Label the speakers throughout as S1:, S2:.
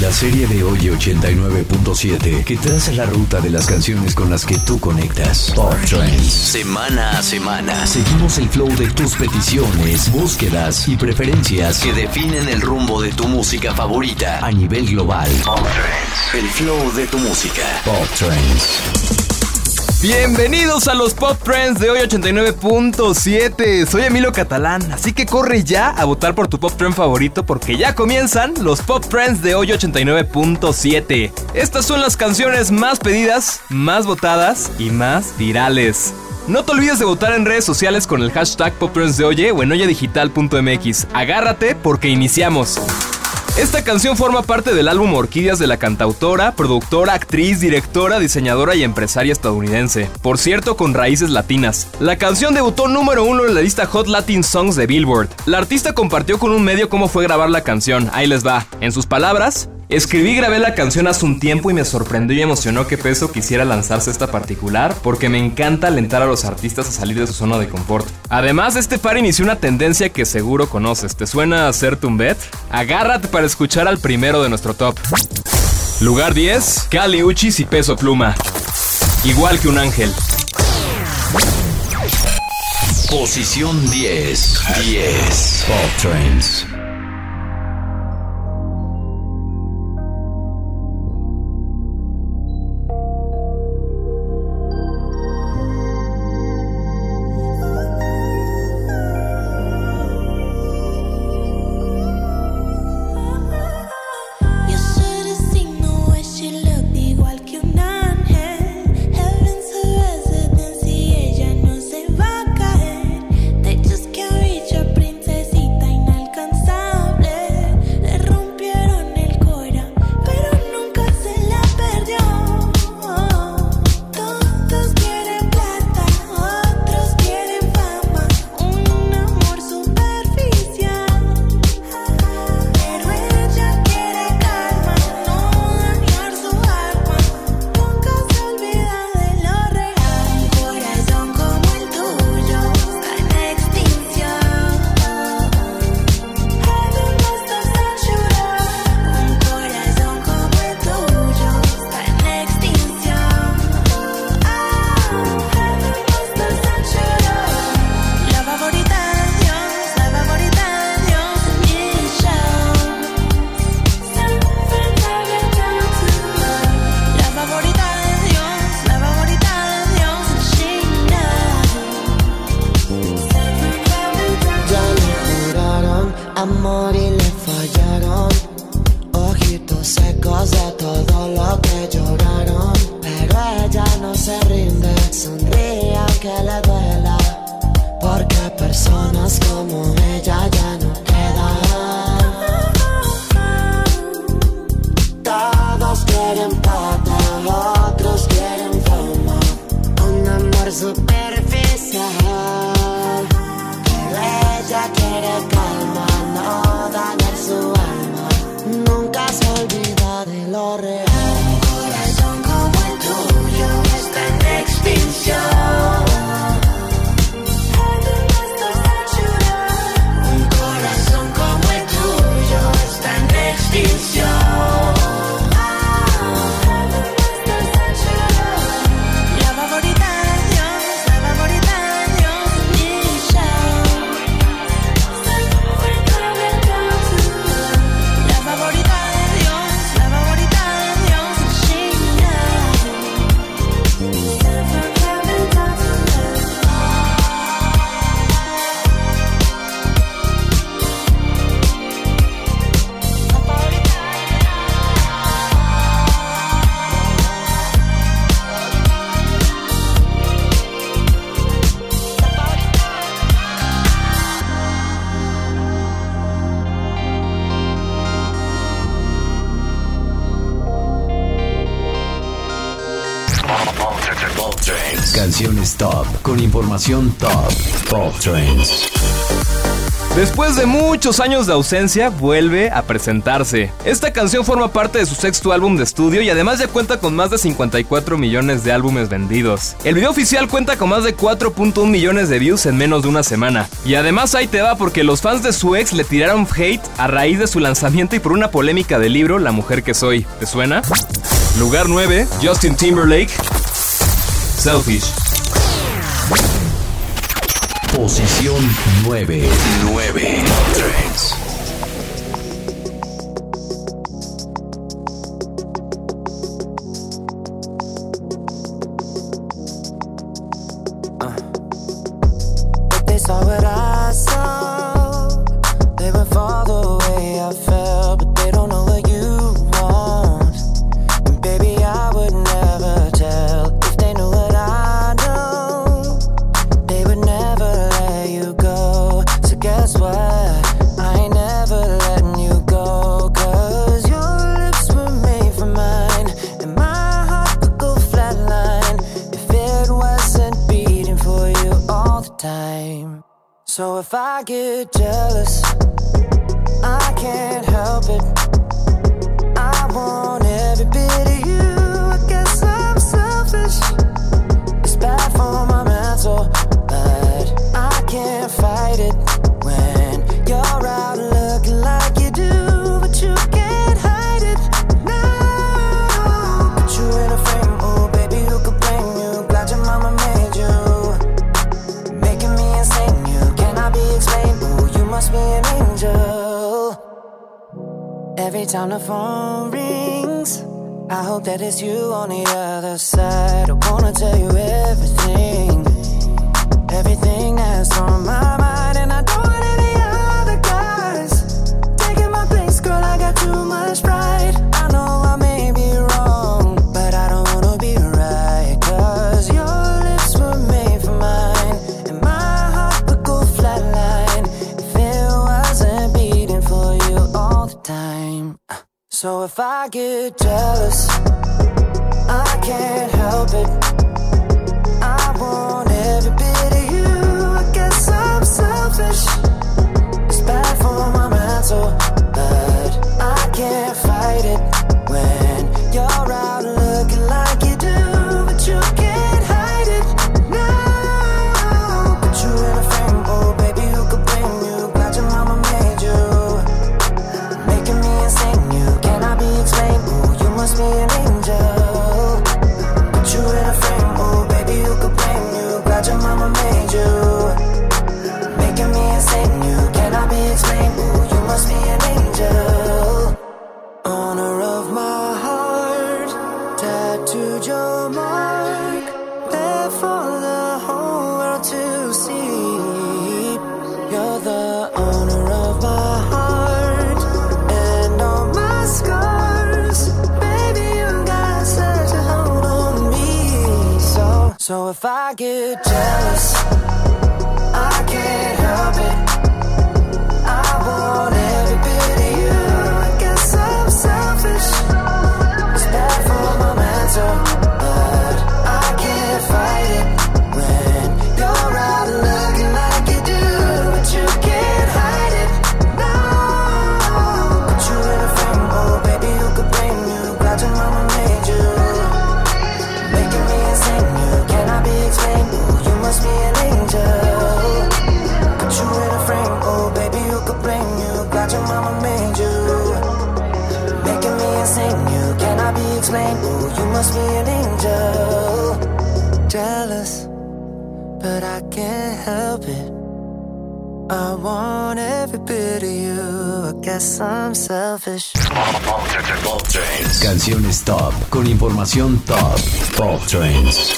S1: La serie de hoy 89.7 que traza la ruta de las canciones con las que tú conectas. Pop Trends. Semana a semana. Seguimos el flow de tus peticiones, búsquedas y preferencias que definen el rumbo de tu música favorita a nivel global. Pop Trends. El flow de tu música. Pop Trends.
S2: Bienvenidos a los Pop Trends de hoy 89.7. Soy Emilio Catalán, así que corre ya a votar por tu Pop Trend favorito porque ya comienzan los Pop Trends de hoy 89.7. Estas son las canciones más pedidas, más votadas y más virales. No te olvides de votar en redes sociales con el hashtag Pop Trends de Oye o en oyedigital.mx. Agárrate porque iniciamos. Esta canción forma parte del álbum Orquídeas de la cantautora, productora, actriz, directora, diseñadora y empresaria estadounidense. Por cierto, con raíces latinas. La canción debutó número uno en la lista Hot Latin Songs de Billboard. La artista compartió con un medio cómo fue grabar la canción. Ahí les va. En sus palabras, Escribí y grabé la canción hace un tiempo y me sorprendió y emocionó que Peso quisiera lanzarse esta particular porque me encanta alentar a los artistas a salir de su zona de confort. Además, este par inició una tendencia que seguro conoces. ¿Te suena hacerte un bet? Agárrate para escuchar al primero de nuestro top. Lugar 10, Cali Uchis y Peso Pluma. Igual que un ángel.
S1: Posición 10. 10. Pop Trends. Información top. Pop Trends.
S2: Después de muchos años de ausencia, vuelve a presentarse. Esta canción forma parte de su sexto álbum de estudio y además ya cuenta con más de 54 millones de álbumes vendidos. El video oficial cuenta con más de 4.1 millones de views en menos de una semana. Y además ahí te va porque los fans de su ex le tiraron hate a raíz de su lanzamiento y por una polémica del libro La mujer que soy. ¿Te suena? Lugar 9, Justin Timberlake. Selfish.
S3: Posición 9. 9. Trends.
S4: So if I get jealous, I can't help it. I want every bit of you. I guess I'm selfish. It's bad for my mental, but I can't fight it Every time the phone rings, I hope that it's you on the other side. I wanna tell you everything, everything that's on my mind, and I don't want any other guys taking my place, girl. I got too much pride. So if I get jealous, I can't help it. I want every bit of you. I guess I'm selfish. It's bad for my mental, if I get jealous, I want every bit of you. I guess I'm selfish.
S3: Pop. Canciones top con información top. Pop Trends.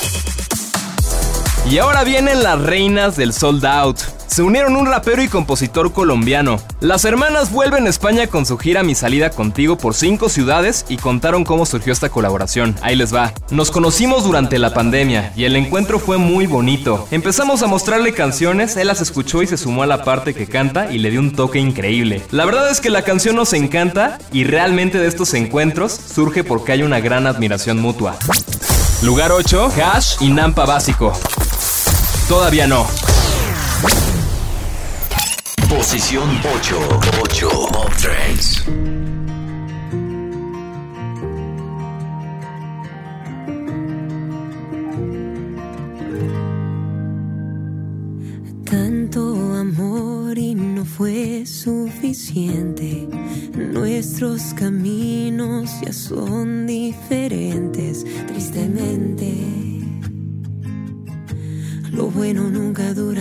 S2: Y ahora vienen las reinas del sold out. Se unieron un rapero y compositor colombiano. Las hermanas vuelven a España con su gira Mi Salida Contigo por cinco ciudades y contaron cómo surgió esta colaboración. Ahí les va. Nos conocimos durante la pandemia y el encuentro fue muy bonito. Empezamos a mostrarle canciones, él las escuchó y se sumó a la parte que canta y le dio un toque increíble. La verdad es que la canción nos encanta y realmente de estos encuentros surge porque hay una gran admiración mutua. Lugar 8, Hash y Nampa Básico. Todavía no.
S3: Posición 8. 8. Pop Trends.
S5: Tanto amor y no fue suficiente. Nuestros caminos ya son diferentes, tristemente. Lo bueno nunca dura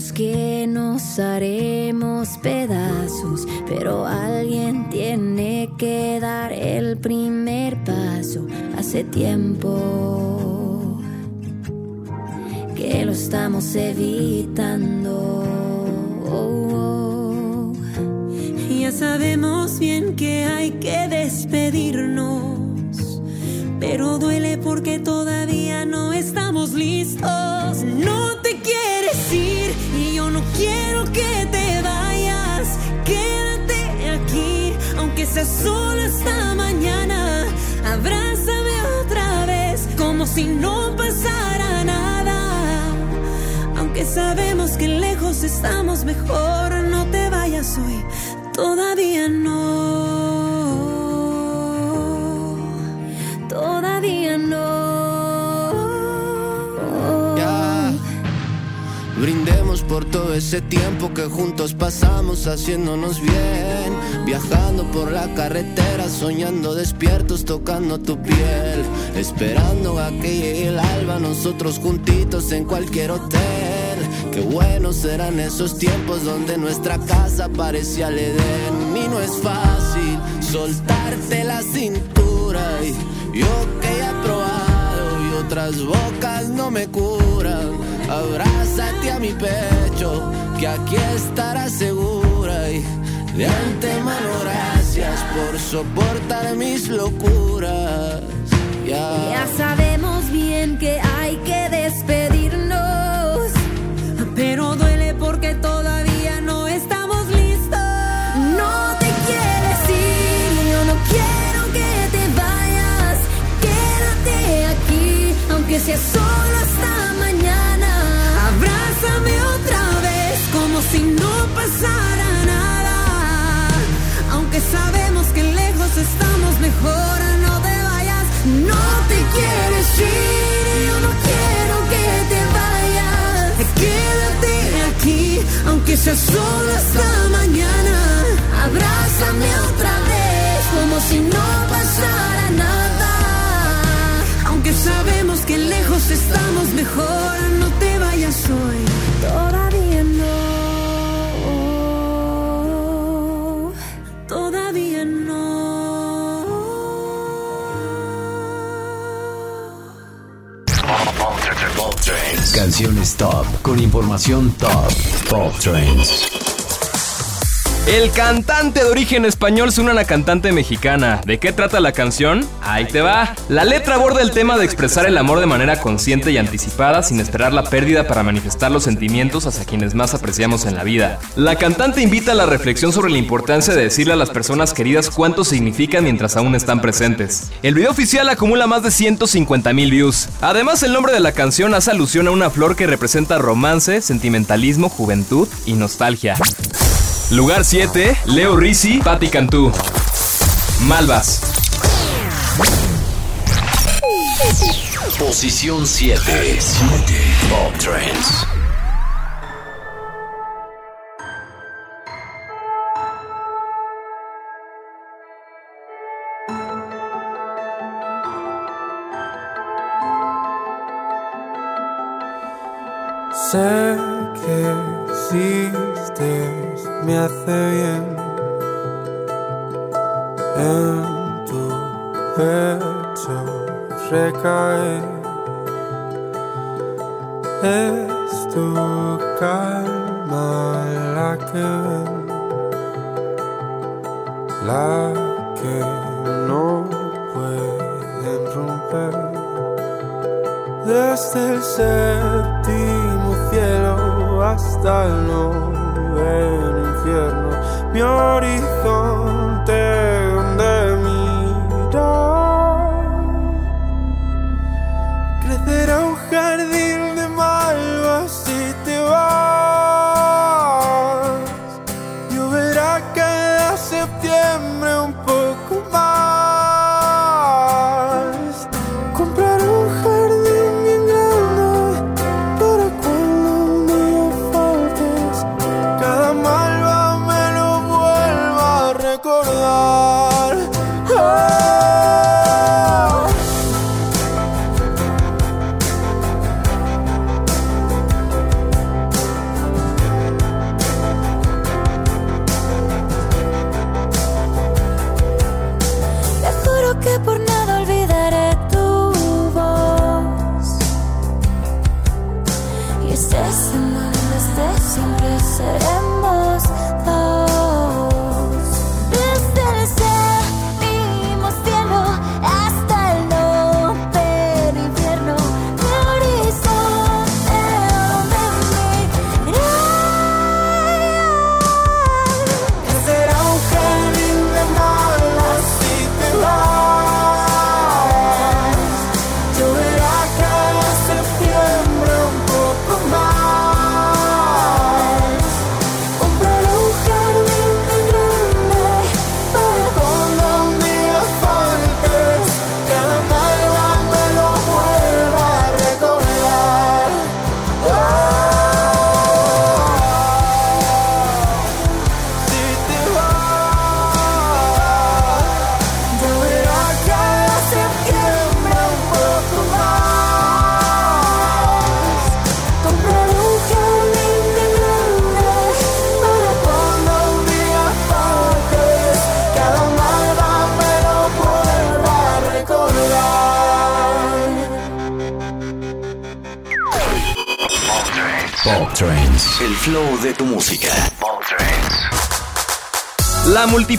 S6: Que nos haremos pedazos, pero alguien tiene que dar el primer paso. Hace tiempo que lo estamos evitando.
S5: Ya sabemos bien que hay que despedirnos, pero duele porque todavía no estamos listos. Solo esta mañana. Abrázame otra vez, como si no pasara nada. Aunque sabemos que lejos estamos mejor, no te vayas hoy, todavía no.
S7: Por todo ese tiempo que juntos pasamos haciéndonos bien. Viajando por la carretera, soñando despiertos, tocando tu piel. Esperando a que llegue el alba, nosotros juntitos en cualquier hotel. Qué buenos eran esos tiempos donde nuestra casa parecía el Edén. Y no es fácil soltarte la cintura. Y yo que he probado y otras bocas no me curan. Abrázate a mi pecho, que aquí estarás segura. Y de antemano gracias por soportar mis locuras. Ya.
S6: Sabemos bien que hay que despedirnos.
S5: Pero duele porque todavía no estamos listos.
S6: No te quieres ir, yo no quiero que te vayas. Quédate aquí, aunque sea solo
S5: si no pasara nada. Aunque sabemos que lejos estamos mejor, no te vayas. No te quieres ir, yo no quiero que te vayas. Quédate aquí, aunque sea solo hasta mañana.
S6: Abrázame otra vez, como si no pasara nada.
S5: Aunque sabemos que lejos estamos mejor, no
S3: Canciones top con información top. Pop Trends.
S2: El cantante de origen español une a una cantante mexicana. ¿De qué trata la canción? Ahí te va. La letra aborda el tema de expresar el amor de manera consciente y anticipada sin esperar la pérdida para manifestar los sentimientos hacia quienes más apreciamos en la vida. La cantante invita a la reflexión sobre la importancia de decirle a las personas queridas cuánto significan mientras aún están presentes. El video oficial acumula más de 150 mil views. Además, el nombre de la canción hace alusión a una flor que representa romance, sentimentalismo, juventud y nostalgia. Lugar 7, Leo Rizzi, Patti Cantú. Malvas.
S3: Posición 7. Pop Trends.
S8: Sé que existes, me hace bien en tu pecho recaer. Es tu calma la que la que no pueden romper. Desde el séptimo cielo hasta el noveno mi horizonte donde mirar. Crecerá
S9: jardín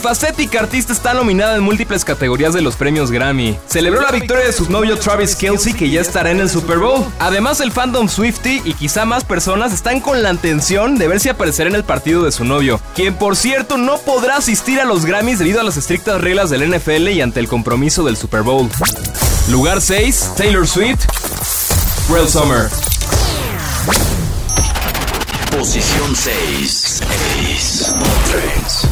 S2: multifacética artista está nominada en múltiples categorías de los premios Grammy. Celebró la victoria de su novio Travis Kelsey, que ya estará en el Super Bowl. Además, el fandom Swifty y quizá más personas están con la intención de ver si aparecerá en el partido de su novio, quien por cierto no podrá asistir a los Grammys debido a las estrictas reglas del NFL y ante el compromiso del Super Bowl. Lugar 6, Taylor Swift, Real Summer.
S10: Posición 6. 6. 3.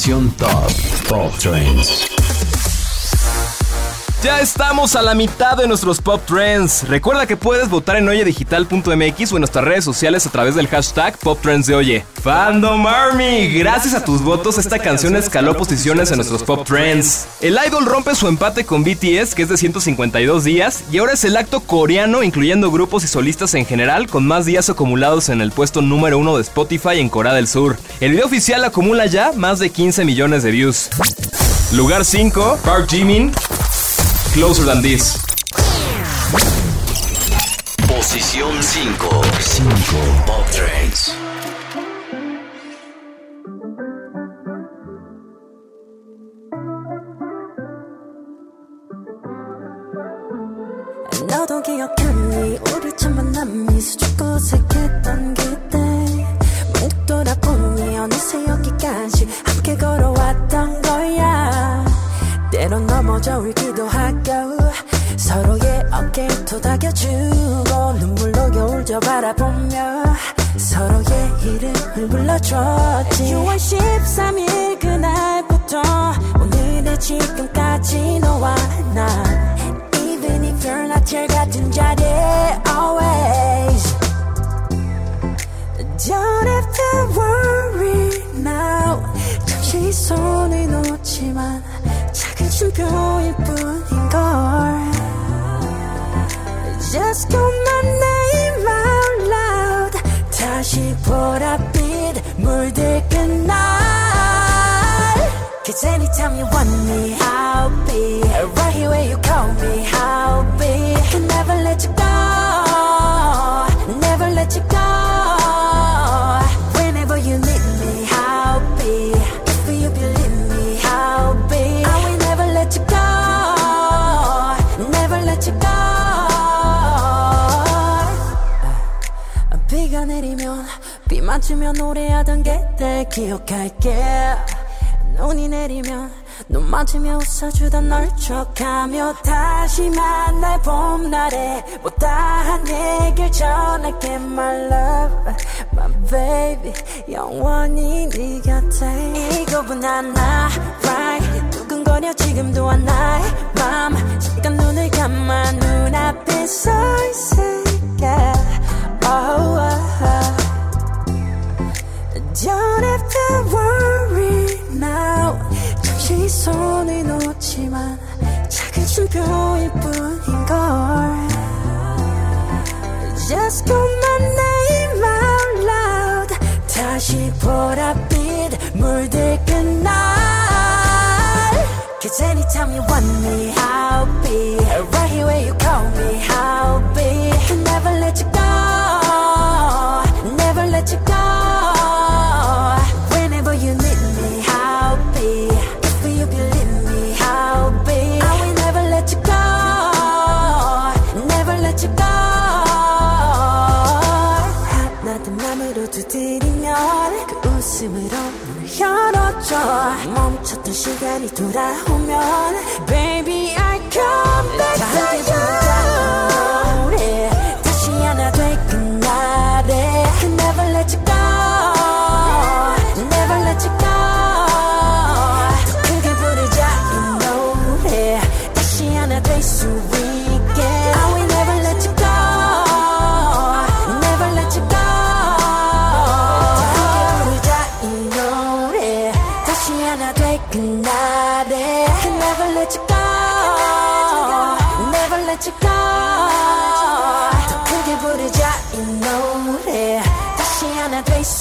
S3: información top. Pop Trends.
S2: Ya estamos a la mitad de nuestros Pop Trends. Recuerda que puedes votar en oyedigital.mx o en nuestras redes sociales a través del hashtag Pop Trends de Oye. Fandom Army, gracias a tus votos esta canción escaló posiciones en nuestros Pop Trends. El idol rompe su empate con BTS, que es de 152 días, y ahora es el acto coreano, incluyendo grupos y solistas en general, con más días acumulados en el puesto número uno de Spotify en Corea del Sur. El video oficial acumula ya más de 15 millones de views. Lugar 5, Park Jimin, Closer Than This.
S3: Posición 5. 5. Pop Trends.
S5: 너도 기억하니 우리 첫 만남이 수줍고 색했던 그 때론 넘어져 울기도 하고 서로의 어깨를 토닥여주고 눈물로 겨울 저 바라보며 서로의 이름을 불러줬지. 6월 13일 그날부터 오늘의 지금까지 너와 나 Even if you're not here 같은 자리에 always. Don't have to worry now. 잠시 손을 작은 춤표일 뿐인걸 Just call my name out loud 다시 보랏빛 물들 그날 Cause anytime you want me I'll be Right here where you call me 비 맞으며 노래하던 그때 기억할게. 눈이 내리면 눈 맞으며 웃어주던 널 척하며 다시 만날 봄날에 못다한 얘길 전할게 my love. My baby 영원히 네 곁에. 이거분 하나 right. 두근거려 지금도 한 나의 맘 잠깐 눈을 감아 눈앞에 서 있을게. Oh, oh, oh. Don't have to worry now 잠시 손을 놓지만 작은 춤표일 뿐인걸 Just call my name out loud 다시 보랏빛 물들 그날 Cause anytime you want me I'll be Right here where you call me I'll be Can never let you go Never let you go 멈췄던 시간이 돌아오면 Baby I come back to you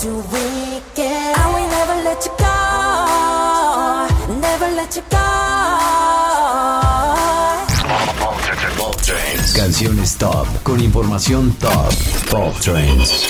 S5: too weak and I will never let you go. Never let you go.
S3: Canciones top con información top. Top Trends.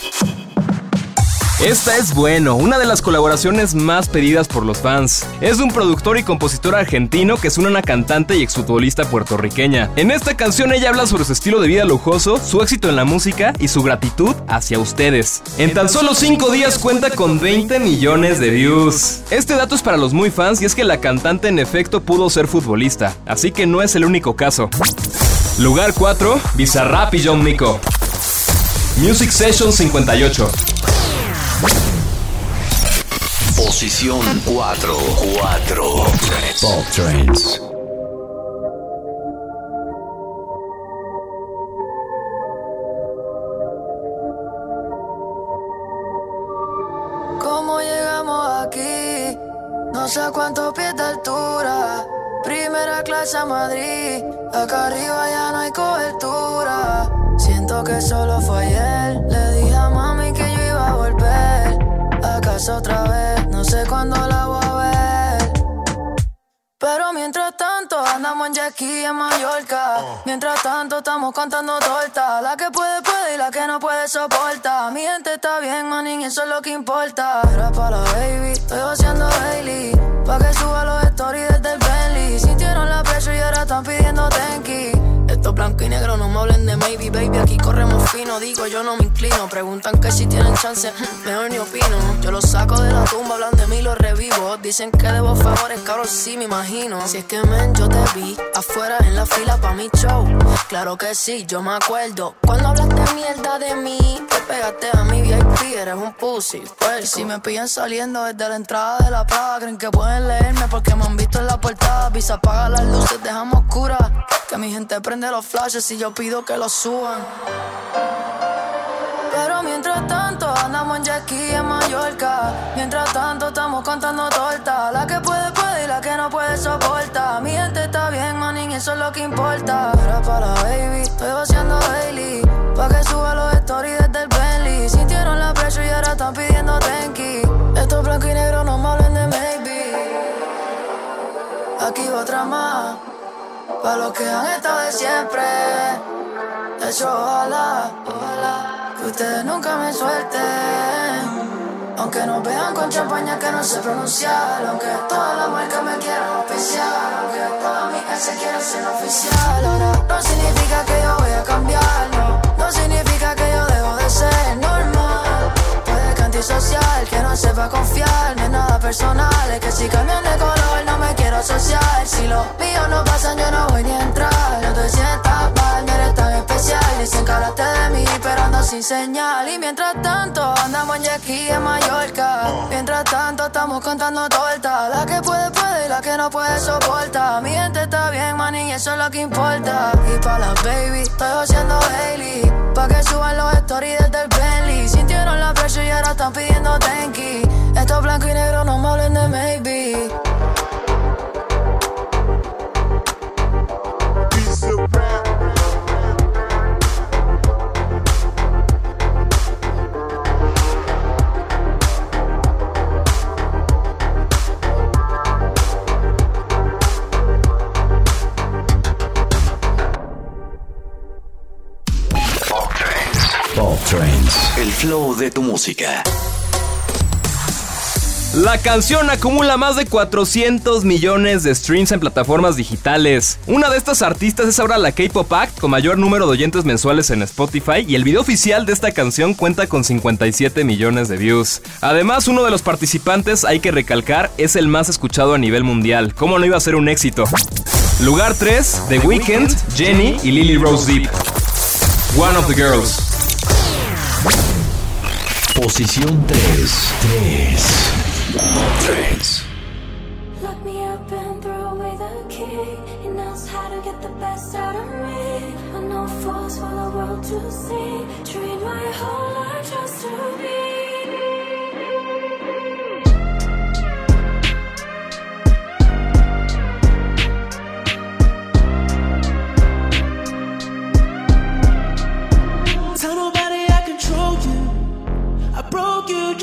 S2: Esta es bueno, una de las colaboraciones más pedidas por los fans. Es un productor y compositor argentino que es una cantante y exfutbolista puertorriqueña. En esta canción ella habla sobre su estilo de vida lujoso, su éxito en la música y su gratitud hacia ustedes. En tan solo 5 días cuenta con 20 millones de views. Este dato es para los muy fans y es que la cantante en efecto pudo ser futbolista, así que no es el único caso. Lugar 4, Bizarrap y John. Music Session 58.
S3: Posición 4. 4. Pop Trends.
S11: ¿Cómo llegamos aquí? No sé cuántos pies de altura. Primera clase a Madrid. Acá arriba ya no hay cobertura. Siento que solo fue ayer. Le dije otra vez. No sé cuándo la voy a ver. Pero mientras tanto andamos en ski en Mallorca. Mientras tanto estamos contando tortas. La que puede puede y la que no puede soporta. Mi gente está bien, manín, eso es lo que importa. Era para la baby, estoy haciendo daily. Pa' que suba los stories desde el Bentley. Sintieron la presión y ahora están pidiendo tenki. Blanco y negro no me hablen de maybe, baby. Aquí corremos fino, digo yo no me inclino. Preguntan que si tienen chance, mejor ni opino. Yo los saco de la tumba, hablan de mí, los revivo. Dicen que debo favores, cabrón, sí me imagino. Si es que men, yo te vi afuera en la fila pa' mi show. Claro que sí, yo me acuerdo. Cuando hablaste mierda de mí, te pegaste a mi VIP, eres un pussy. Pues si me pillan saliendo desde la entrada de la plaza, creen que pueden leerme porque me han visto en la portada. Visa apaga las luces, dejamos oscuras. Que mi gente prende los flashes y yo pido que los suban. Pero mientras tanto andamos en jet ski en Mallorca. Mientras tanto estamos contando tortas. La que puede puede y la que no puede soporta. Mi gente está bien, manín, eso es lo que importa. Era para baby, estoy vaciando daily. Pa' que suba los stories desde el Bentley. Sintieron la presión y ahora están pidiendo tenki. Estos blanco y negro no me hablen de maybe. Aquí va otra más. Pa' los que han estado de siempre. De hecho, ojalá, ojalá que ustedes nunca me suelten. Aunque nos vean con champaña que no sé pronunciar. Aunque todas las marcas me quieran oficial. Aunque todas mis se quieran ser oficial. Ahora no significa que yo voy a cambiar. No, no significa que sepa confiar. No es nada personal. Es que si cambian de color no me quiero asociar. Si los míos no pasan, yo no voy ni a entrar. No te sientas mal, no eres especial. Dicen que hablaste de mí, pero sin señal. Y mientras tanto, andamos en ski en Mallorca. Mientras tanto, estamos contando tortas. La que puede, puede y la que no puede soporta. Mi gente está bien, man, y eso es lo que importa. Y pa' las baby, estoy haciendo daily. Pa' que suban los stories desde el Bentley. Sintieron la presión y ahora están pidiendo tenki. Estos blanco y negro no me hablen de maybe.
S3: Flow de tu música.
S2: La canción acumula más de 400 millones de streams en plataformas digitales. Una de estas artistas es ahora la K-Pop Act, con mayor número de oyentes mensuales en Spotify, y el video oficial de esta canción cuenta con 57 millones de views. Además, uno de los participantes, hay que recalcar, es el más escuchado a nivel mundial. ¿Cómo no iba a ser un éxito? Lugar 3, The Weeknd, Jenny y Lily Rose Deep. One of the Girls.
S3: Posición 3. 3.
S8: 3.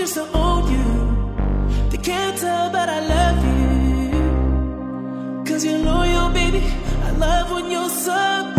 S8: Just to
S12: own you. They can't tell, but I love you. Cause you're loyal, baby. I love when you're submissive.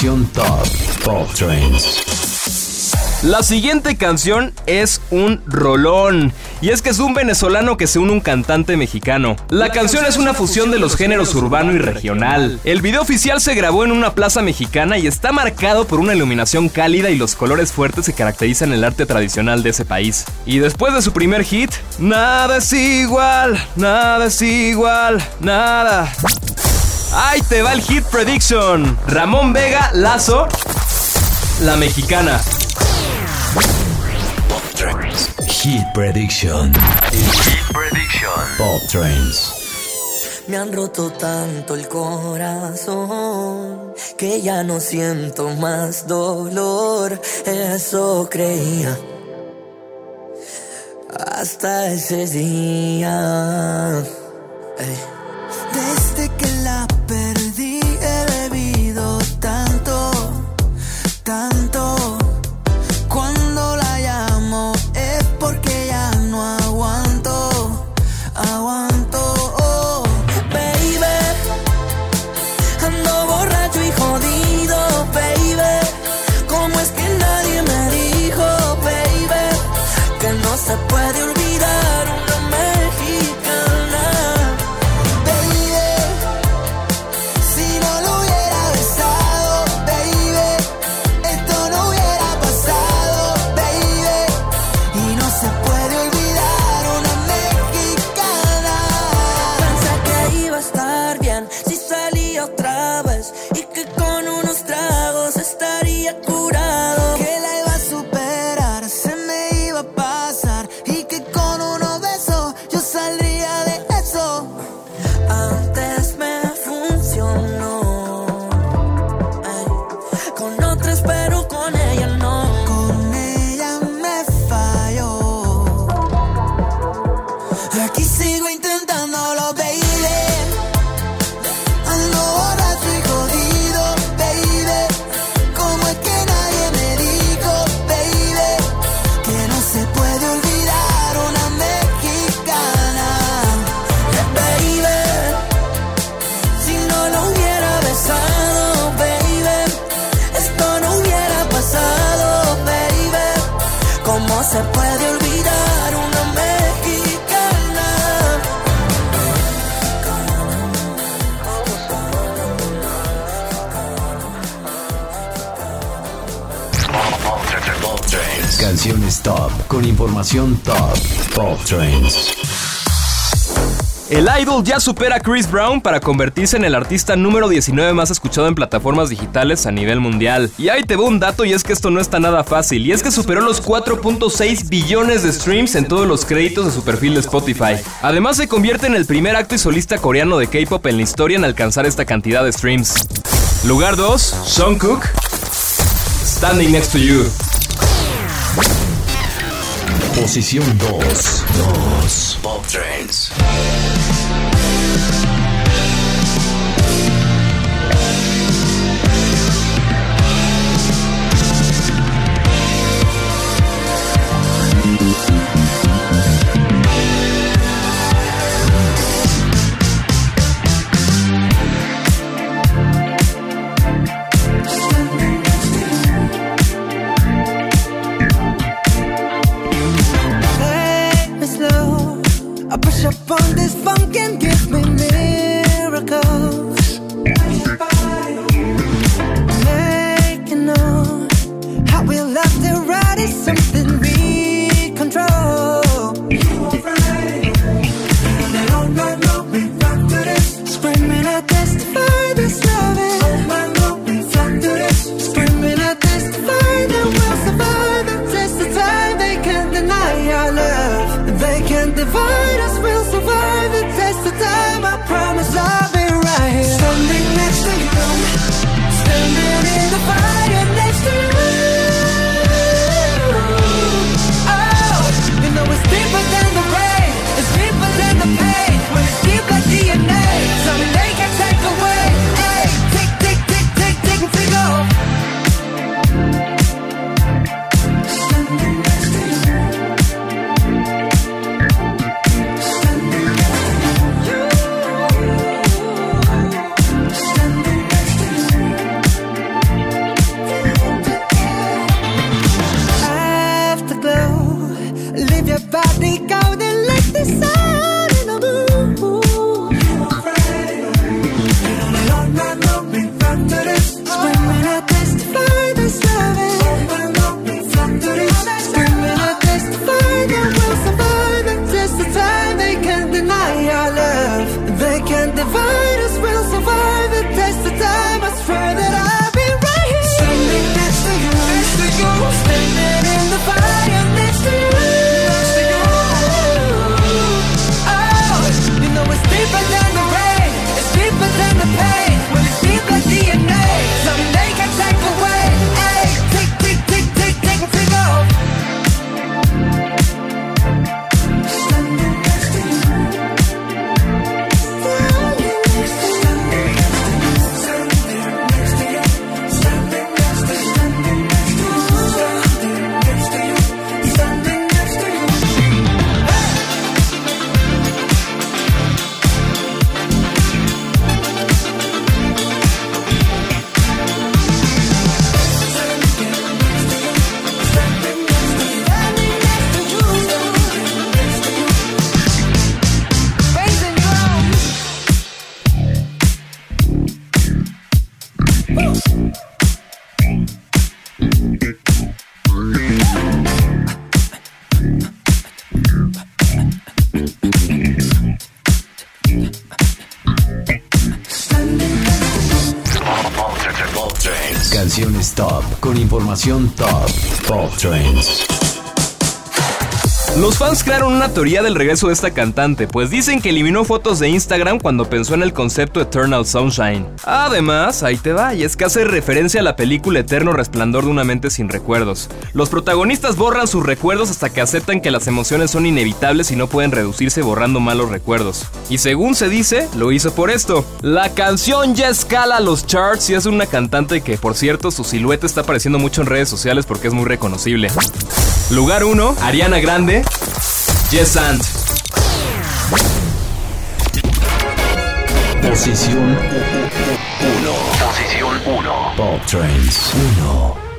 S8: Top,
S3: Top Trends.
S2: La siguiente canción es un rolón. Y es que es un venezolano que se une a un cantante mexicano. La, canción, es una fusión de los géneros urbano y regional. El video oficial se grabó en una plaza mexicana y está marcado por una iluminación cálida y los colores fuertes que caracterizan el arte tradicional de ese país. Y después de su primer hit, nada es igual, nada es igual, nada. Ahí te va el hit prediction. Ramón Vega Lazo, la mexicana.
S3: Pop Hit prediction. Hit prediction. Pop Trends.
S13: Me han roto tanto el corazón que ya no siento más dolor. Eso creía. Hasta ese día.
S2: El Idol ya supera a Chris Brown para convertirse en el artista número 19 más escuchado en plataformas digitales a nivel mundial. Y ahí te veo un dato y es que esto no está nada fácil, y es que superó los 4.6 billones de streams en todos los créditos de su perfil de Spotify. Además se convierte en el primer acto y solista coreano de K-pop en la historia en alcanzar esta cantidad de streams. Lugar 2, Cook. Standing Next to You.
S3: Posición 2. 2. Pop Trends. Información top. Pop Trends.
S2: Los fans crearon una teoría del regreso de esta cantante, pues dicen que eliminó fotos de Instagram cuando pensó en el concepto Eternal Sunshine. Además, ahí te va, y es que hace referencia a la película Eterno Resplandor de una mente sin recuerdos. Los protagonistas borran sus recuerdos hasta que aceptan que las emociones son inevitables y no pueden reducirse borrando malos recuerdos. Y según se dice, lo hizo por esto. La canción ya escala los charts y es una cantante que, por cierto, su silueta está apareciendo mucho en redes sociales porque es muy reconocible. Lugar 1, Ariana Grande, Yes and.
S3: Posición 1. Posición 1. Pop Trends 1.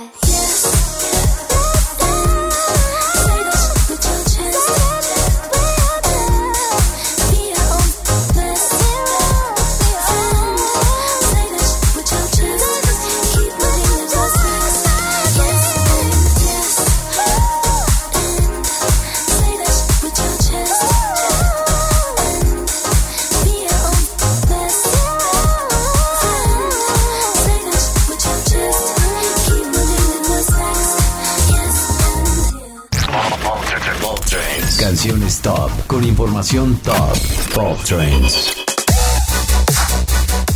S6: Yes.
S3: Top. Pop Trends.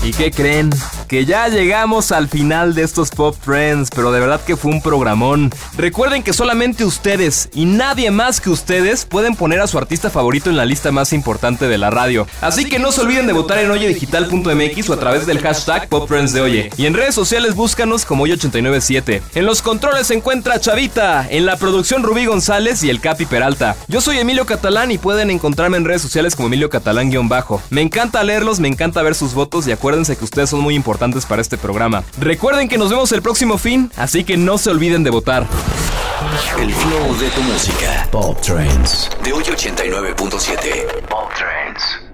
S2: ¿Y qué creen? Que ya llegamos al final de estos Pop Trends, pero de verdad que fue un programón. Recuerden que solamente ustedes y nadie más que ustedes pueden poner a su artista favorito en la lista más importante de la radio. Así que no se olviden de votar en oyedigital.mx o a través del hashtag Pop Trends de Oye. Y en redes sociales búscanos como Oye897. En los controles se encuentra Chavita, en la producción Rubí González y el Capi Peralta. Yo soy Emilio Catalán y pueden encontrarme en redes sociales como Emilio Catalán-bajo. Me encanta leerlos, me encanta ver sus votos y acuérdense que ustedes son muy importantes para este programa. Recuerden que nos vemos el próximo fin, así que no se olviden de votar.
S3: El flow de tu música. Pop Trends. De hoy 89.7. Pop Trends.